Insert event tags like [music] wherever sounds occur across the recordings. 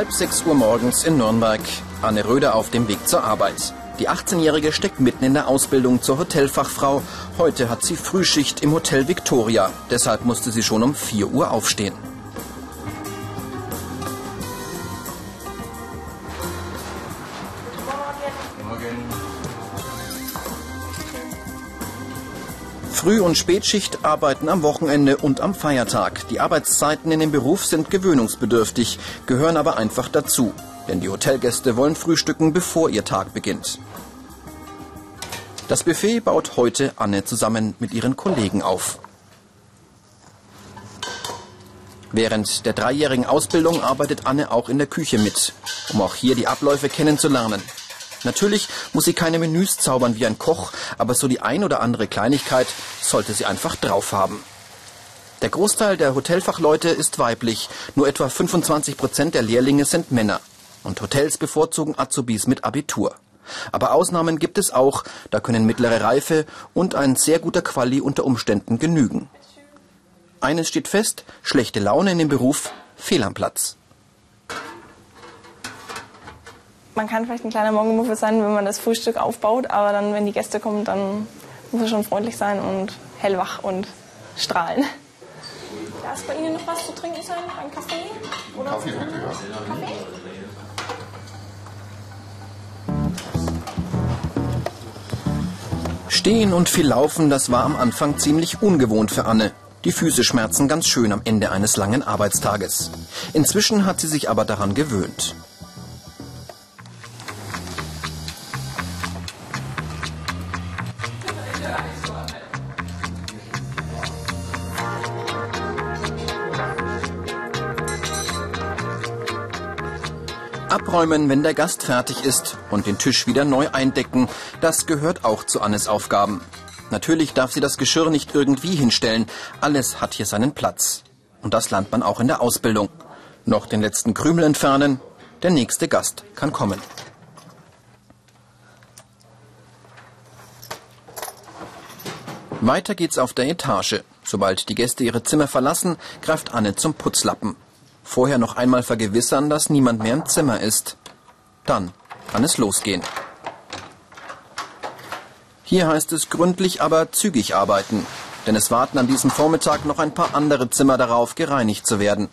Halb sechs Uhr morgens in Nürnberg. Anne Röder auf dem Weg zur Arbeit. Die 18-Jährige steckt mitten in der Ausbildung zur Hotelfachfrau. Heute hat sie Frühschicht im Hotel Victoria. Deshalb musste sie schon um 4 Uhr aufstehen. Früh- und Spätschicht arbeiten am Wochenende und am Feiertag. Die Arbeitszeiten in dem Beruf sind gewöhnungsbedürftig, gehören aber einfach dazu. Denn die Hotelgäste wollen frühstücken, bevor ihr Tag beginnt. Das Buffet baut heute Anne zusammen mit ihren Kollegen auf. Während der dreijährigen Ausbildung arbeitet Anne auch in der Küche mit, um auch hier die Abläufe kennenzulernen. Natürlich muss sie keine Menüs zaubern wie ein Koch, aber so die ein oder andere Kleinigkeit sollte sie einfach drauf haben. Der Großteil der Hotelfachleute ist weiblich, nur etwa 25 Prozent der Lehrlinge sind Männer. Und Hotels bevorzugen Azubis mit Abitur. Aber Ausnahmen gibt es auch, da können mittlere Reife und ein sehr guter Quali unter Umständen genügen. Eines steht fest, schlechte Laune in dem Beruf, fehl am Platz. Man kann vielleicht ein kleiner Morgenmuffel sein, wenn man das Frühstück aufbaut, aber dann, wenn die Gäste kommen, dann muss er schon freundlich sein und hellwach und strahlen. Darf es bei Ihnen noch was zu trinken sein? Ein Kaffee? Oder Kaffee, bitte, ja. Kaffee? Stehen und viel laufen, das war am Anfang ziemlich ungewohnt für Anne. Die Füße schmerzen ganz schön am Ende eines langen Arbeitstages. Inzwischen hat sie sich aber daran gewöhnt. Abräumen, wenn der Gast fertig ist und den Tisch wieder neu eindecken, das gehört auch zu Annes Aufgaben. Natürlich darf sie das Geschirr nicht irgendwie hinstellen. Alles hat hier seinen Platz. Und das lernt man auch in der Ausbildung. Noch den letzten Krümel entfernen, der nächste Gast kann kommen. Weiter geht's auf der Etage. Sobald die Gäste ihre Zimmer verlassen, greift Anne zum Putzlappen. Vorher noch einmal vergewissern, dass niemand mehr im Zimmer ist. Dann kann es losgehen. Hier heißt es gründlich, aber zügig arbeiten. Denn es warten an diesem Vormittag noch ein paar andere Zimmer darauf, gereinigt zu werden.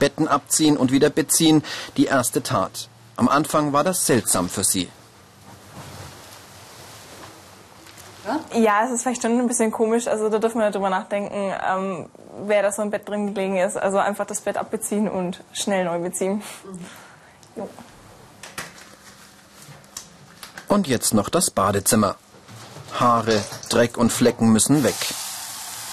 Betten abziehen und wieder beziehen, die erste Tat. Am Anfang war das seltsam für sie. Ja, es ist vielleicht schon ein bisschen komisch. Also da dürfen wir drüber nachdenken, ähm, wer da so im Bett drin gelegen ist. Also einfach das Bett abbeziehen und schnell neu beziehen. Mhm. Und jetzt noch das Badezimmer. Haare, Dreck und Flecken müssen weg.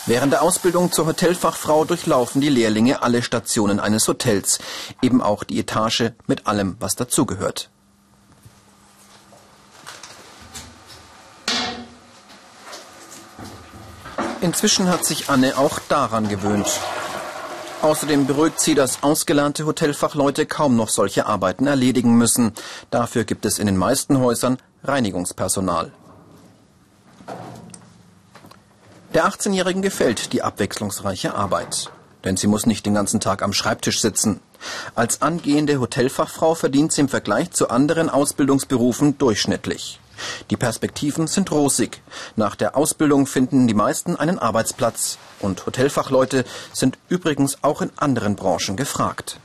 Während der Ausbildung zur Hotelfachfrau durchlaufen die Lehrlinge alle Stationen eines Hotels, eben auch die Etage mit allem, was dazugehört. Inzwischen hat sich Anne auch daran gewöhnt. Außerdem beruhigt sie, dass ausgelernte Hotelfachleute kaum noch solche Arbeiten erledigen müssen. Dafür gibt es in den meisten Häusern Reinigungspersonal. Der 18-Jährigen gefällt die abwechslungsreiche Arbeit. Denn sie muss nicht den ganzen Tag am Schreibtisch sitzen. Als angehende Hotelfachfrau verdient sie im Vergleich zu anderen Ausbildungsberufen durchschnittlich. Die Perspektiven sind rosig. Nach der Ausbildung finden die meisten einen Arbeitsplatz. Und Hotelfachleute sind übrigens auch in anderen Branchen gefragt.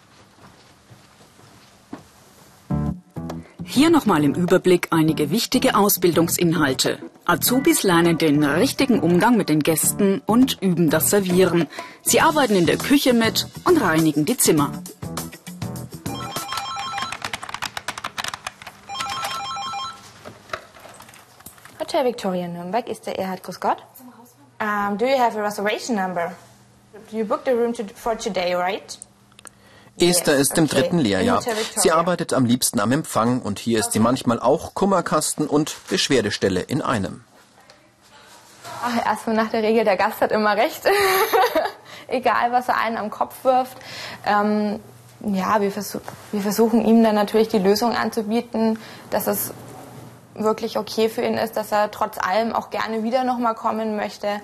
Hier nochmal im Überblick einige wichtige Ausbildungsinhalte. Azubis lernen den richtigen Umgang mit den Gästen und üben das Servieren. Sie arbeiten in der Küche mit und reinigen die Zimmer. Hotel Victoria Nürnberg ist der Erhard Grüß Gott. Um, do you have a reservation number? You booked a room to, for today, right? Esther ist im dritten Lehrjahr. Sie arbeitet am liebsten am Empfang und hier ist sie manchmal auch Kummerkasten und Beschwerdestelle in einem. Ach, erstmal nach der Regel, der Gast hat immer recht. [laughs] Egal, was er einen am Kopf wirft. Ähm, ja, wir, versuch, wir versuchen ihm dann natürlich die Lösung anzubieten, dass es wirklich okay für ihn ist, dass er trotz allem auch gerne wieder nochmal kommen möchte.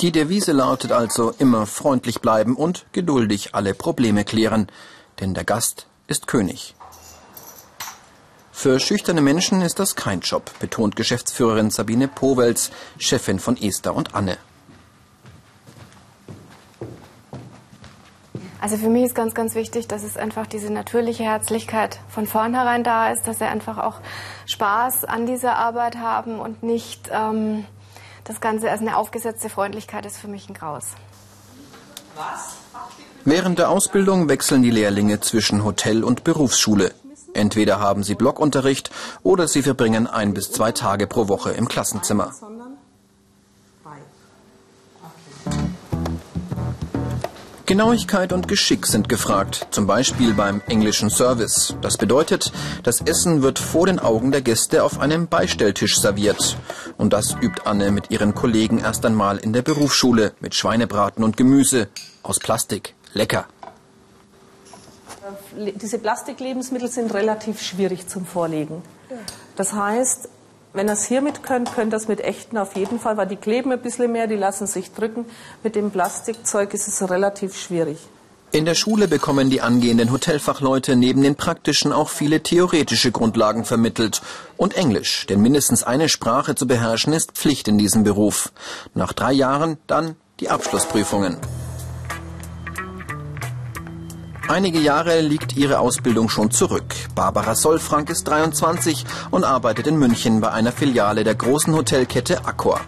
Die Devise lautet also immer freundlich bleiben und geduldig alle Probleme klären. denn der Gast ist König. Für schüchterne Menschen ist das kein Job, betont Geschäftsführerin Sabine Powels, Chefin von Esther und Anne. Also für mich ist ganz, ganz wichtig, dass es einfach diese natürliche Herzlichkeit von vornherein da ist, dass sie einfach auch Spaß an dieser Arbeit haben und nicht ähm, das Ganze als eine aufgesetzte Freundlichkeit ist für mich ein Graus. Während der Ausbildung wechseln die Lehrlinge zwischen Hotel und Berufsschule. Entweder haben sie Blockunterricht oder sie verbringen ein bis zwei Tage pro Woche im Klassenzimmer. Genauigkeit und Geschick sind gefragt, zum Beispiel beim englischen Service. Das bedeutet, das Essen wird vor den Augen der Gäste auf einem Beistelltisch serviert. Und das übt Anne mit ihren Kollegen erst einmal in der Berufsschule mit Schweinebraten und Gemüse aus Plastik. Lecker. Diese Plastiklebensmittel sind relativ schwierig zum Vorlegen. Das heißt, wenn es hiermit könnt, könnt es mit echten auf jeden Fall, weil die kleben ein bisschen mehr, die lassen sich drücken. Mit dem Plastikzeug ist es relativ schwierig. In der Schule bekommen die angehenden Hotelfachleute neben den praktischen auch viele theoretische Grundlagen vermittelt. Und Englisch, denn mindestens eine Sprache zu beherrschen ist Pflicht in diesem Beruf. Nach drei Jahren dann die Abschlussprüfungen. Einige Jahre liegt ihre Ausbildung schon zurück. Barbara Solfrank ist 23 und arbeitet in München bei einer Filiale der großen Hotelkette Accor.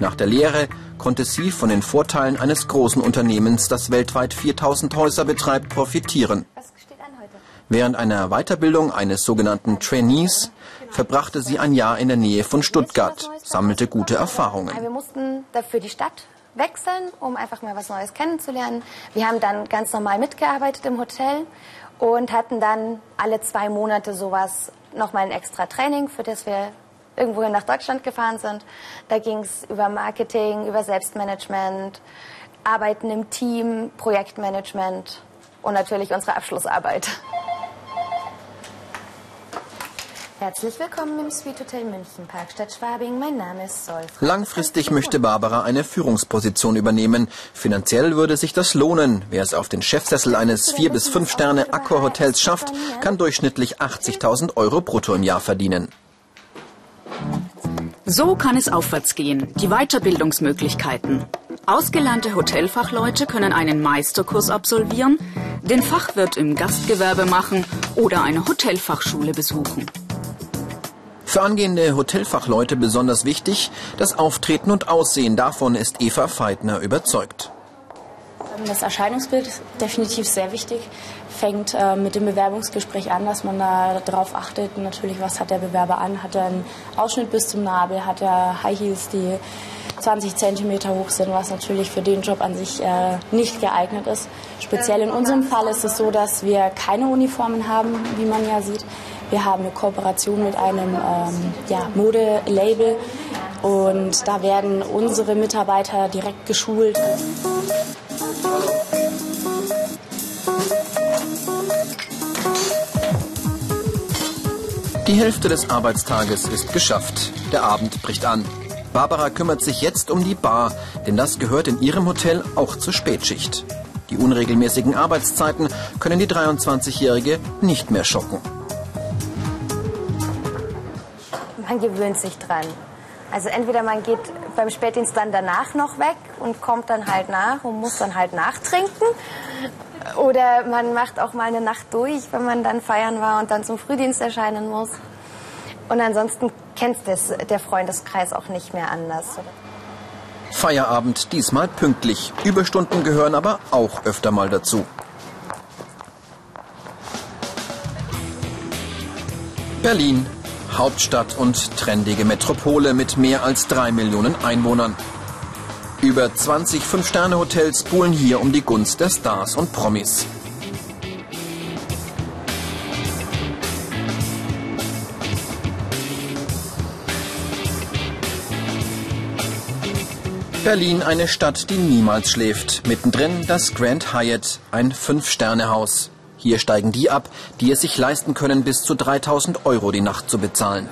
Nach der Lehre konnte sie von den Vorteilen eines großen Unternehmens, das weltweit 4000 Häuser betreibt, profitieren. Während einer Weiterbildung eines sogenannten Trainees verbrachte sie ein Jahr in der Nähe von Stuttgart, sammelte gute Erfahrungen. Wir mussten dafür die Stadt wechseln, um einfach mal was Neues kennenzulernen. Wir haben dann ganz normal mitgearbeitet im Hotel und hatten dann alle zwei Monate sowas nochmal ein extra Training, für das wir irgendwohin nach Deutschland gefahren sind. Da ging es über Marketing, über Selbstmanagement, Arbeiten im Team, Projektmanagement und natürlich unsere Abschlussarbeit. Herzlich willkommen im Sweet Hotel München, Parkstadt Schwabing. Mein Name ist Solf. Langfristig möchte Barbara eine Führungsposition übernehmen. Finanziell würde sich das lohnen. Wer es auf den Chefsessel eines 4 bis 5 Sterne Accor Hotels schafft, kann durchschnittlich 80.000 Euro brutto im Jahr verdienen. So kann es aufwärts gehen. Die Weiterbildungsmöglichkeiten. Ausgelernte Hotelfachleute können einen Meisterkurs absolvieren, den Fachwirt im Gastgewerbe machen oder eine Hotelfachschule besuchen. Für angehende Hotelfachleute besonders wichtig, das Auftreten und Aussehen. Davon ist Eva Feitner überzeugt. Das Erscheinungsbild ist definitiv sehr wichtig. Fängt äh, mit dem Bewerbungsgespräch an, dass man da darauf achtet. Natürlich, was hat der Bewerber an? Hat er einen Ausschnitt bis zum Nabel? Hat er High Heels, die 20 Zentimeter hoch sind, was natürlich für den Job an sich äh, nicht geeignet ist. Speziell in unserem Fall ist es so, dass wir keine Uniformen haben, wie man ja sieht. Wir haben eine Kooperation mit einem ähm, ja, Modelabel und da werden unsere Mitarbeiter direkt geschult. Die Hälfte des Arbeitstages ist geschafft. Der Abend bricht an. Barbara kümmert sich jetzt um die Bar, denn das gehört in ihrem Hotel auch zur Spätschicht. Die unregelmäßigen Arbeitszeiten können die 23-Jährige nicht mehr schocken. Man gewöhnt sich dran. Also entweder man geht beim Spätdienst dann danach noch weg und kommt dann halt nach und muss dann halt nachtrinken. Oder man macht auch mal eine Nacht durch, wenn man dann feiern war und dann zum Frühdienst erscheinen muss. Und ansonsten kennt das, der Freundeskreis auch nicht mehr anders. Feierabend diesmal pünktlich. Überstunden gehören aber auch öfter mal dazu. Berlin, Hauptstadt und trendige Metropole mit mehr als drei Millionen Einwohnern. Über 20 Fünf-Sterne-Hotels buhlen hier um die Gunst der Stars und Promis. Berlin eine Stadt, die niemals schläft. Mittendrin das Grand Hyatt, ein Fünf-Sterne-Haus. Hier steigen die ab, die es sich leisten können, bis zu 3000 Euro die Nacht zu bezahlen.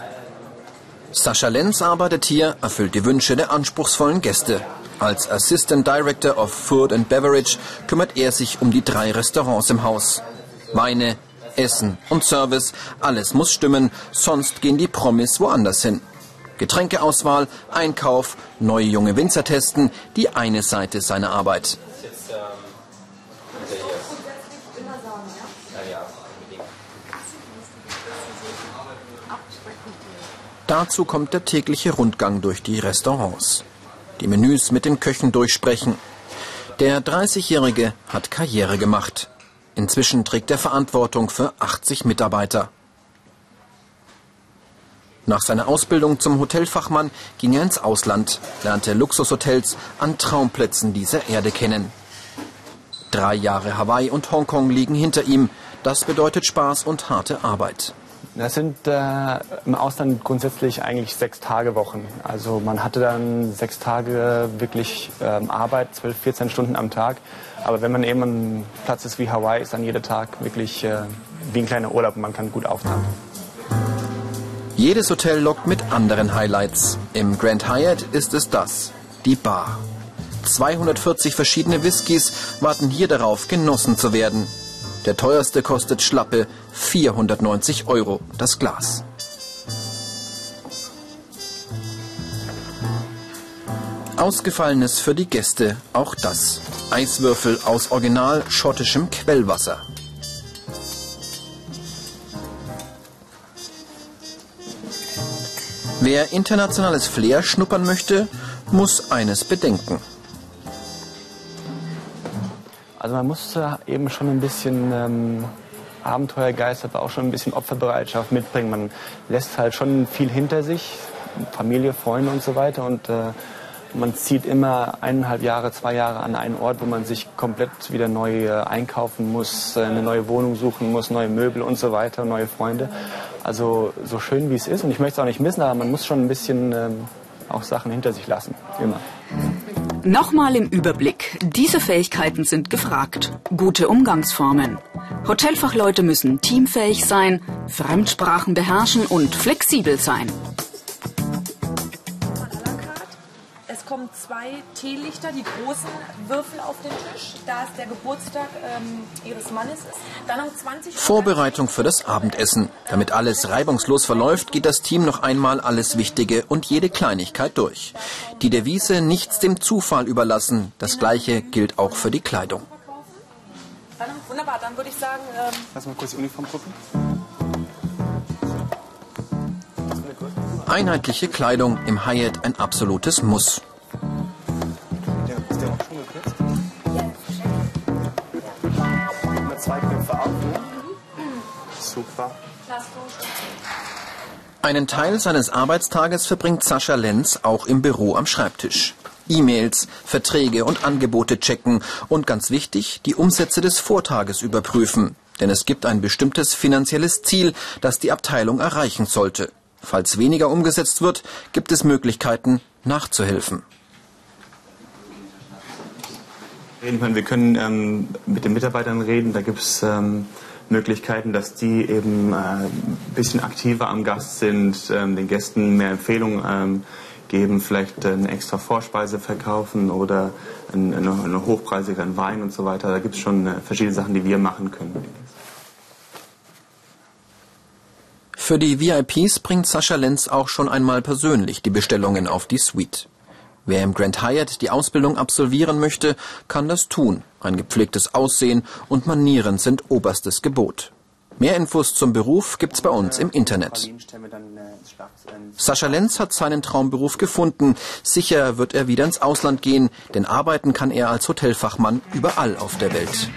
Sascha Lenz arbeitet hier, erfüllt die Wünsche der anspruchsvollen Gäste. Als Assistant Director of Food and Beverage kümmert er sich um die drei Restaurants im Haus. Weine, Essen und Service, alles muss stimmen, sonst gehen die Promis woanders hin. Getränkeauswahl, Einkauf, neue junge Winzer testen, die eine Seite seiner Arbeit. Dazu kommt der tägliche Rundgang durch die Restaurants. Die Menüs mit den Köchen durchsprechen. Der 30-Jährige hat Karriere gemacht. Inzwischen trägt er Verantwortung für 80 Mitarbeiter. Nach seiner Ausbildung zum Hotelfachmann ging er ins Ausland, lernte Luxushotels an Traumplätzen dieser Erde kennen. Drei Jahre Hawaii und Hongkong liegen hinter ihm. Das bedeutet Spaß und harte Arbeit. Das sind äh, im Ausland grundsätzlich eigentlich sechs Tage Wochen. Also man hatte dann sechs Tage wirklich ähm, Arbeit, 12, 14 Stunden am Tag. Aber wenn man eben an Platz ist wie Hawaii, ist dann jeder Tag wirklich äh, wie ein kleiner Urlaub und man kann gut auftanken. Jedes Hotel lockt mit anderen Highlights. Im Grand Hyatt ist es das, die Bar. 240 verschiedene Whiskys warten hier darauf, genossen zu werden. Der teuerste kostet schlappe 490 Euro das Glas. Ausgefallenes für die Gäste, auch das. Eiswürfel aus original schottischem Quellwasser. Wer internationales Flair schnuppern möchte, muss eines bedenken. Also man muss eben schon ein bisschen ähm, Abenteuergeist, aber auch schon ein bisschen Opferbereitschaft mitbringen. Man lässt halt schon viel hinter sich, Familie, Freunde und so weiter. Und äh, man zieht immer eineinhalb Jahre, zwei Jahre an einen Ort, wo man sich komplett wieder neu äh, einkaufen muss, äh, eine neue Wohnung suchen muss, neue Möbel und so weiter, neue Freunde. Also so schön wie es ist, und ich möchte es auch nicht missen, aber man muss schon ein bisschen ähm, auch Sachen hinter sich lassen, immer. Nochmal im Überblick. Diese Fähigkeiten sind gefragt. Gute Umgangsformen. Hotelfachleute müssen teamfähig sein, Fremdsprachen beherrschen und flexibel sein. Zwei Teelichter, die großen Würfel auf den Tisch, da es der Geburtstag ähm, ihres Mannes ist. Dann um 20 Uhr Vorbereitung für das Abendessen. Damit alles reibungslos verläuft, geht das Team noch einmal alles Wichtige und jede Kleinigkeit durch. Die Devise nichts dem Zufall überlassen. Das gleiche gilt auch für die Kleidung. Dann, wunderbar, dann würde ich sagen, ähm, Lass mal kurz die Uniform gucken. Einheitliche Kleidung im Hyatt ein absolutes Muss. Einen Teil seines Arbeitstages verbringt Sascha Lenz auch im Büro am Schreibtisch. E-Mails, Verträge und Angebote checken und ganz wichtig, die Umsätze des Vortages überprüfen. Denn es gibt ein bestimmtes finanzielles Ziel, das die Abteilung erreichen sollte. Falls weniger umgesetzt wird, gibt es Möglichkeiten, nachzuhelfen. Wir können ähm, mit den Mitarbeitern reden, da gibt es ähm, Möglichkeiten, dass die eben äh, ein bisschen aktiver am Gast sind, ähm, den Gästen mehr Empfehlungen ähm, geben, vielleicht äh, eine extra Vorspeise verkaufen oder eine, eine hochpreisigeren Wein und so weiter. Da gibt es schon äh, verschiedene Sachen, die wir machen können. Für die VIPs bringt Sascha Lenz auch schon einmal persönlich die Bestellungen auf die Suite. Wer im Grand Hyatt die Ausbildung absolvieren möchte, kann das tun. Ein gepflegtes Aussehen und Manieren sind oberstes Gebot. Mehr Infos zum Beruf gibt's bei uns im Internet. Sascha Lenz hat seinen Traumberuf gefunden. Sicher wird er wieder ins Ausland gehen, denn arbeiten kann er als Hotelfachmann überall auf der Welt.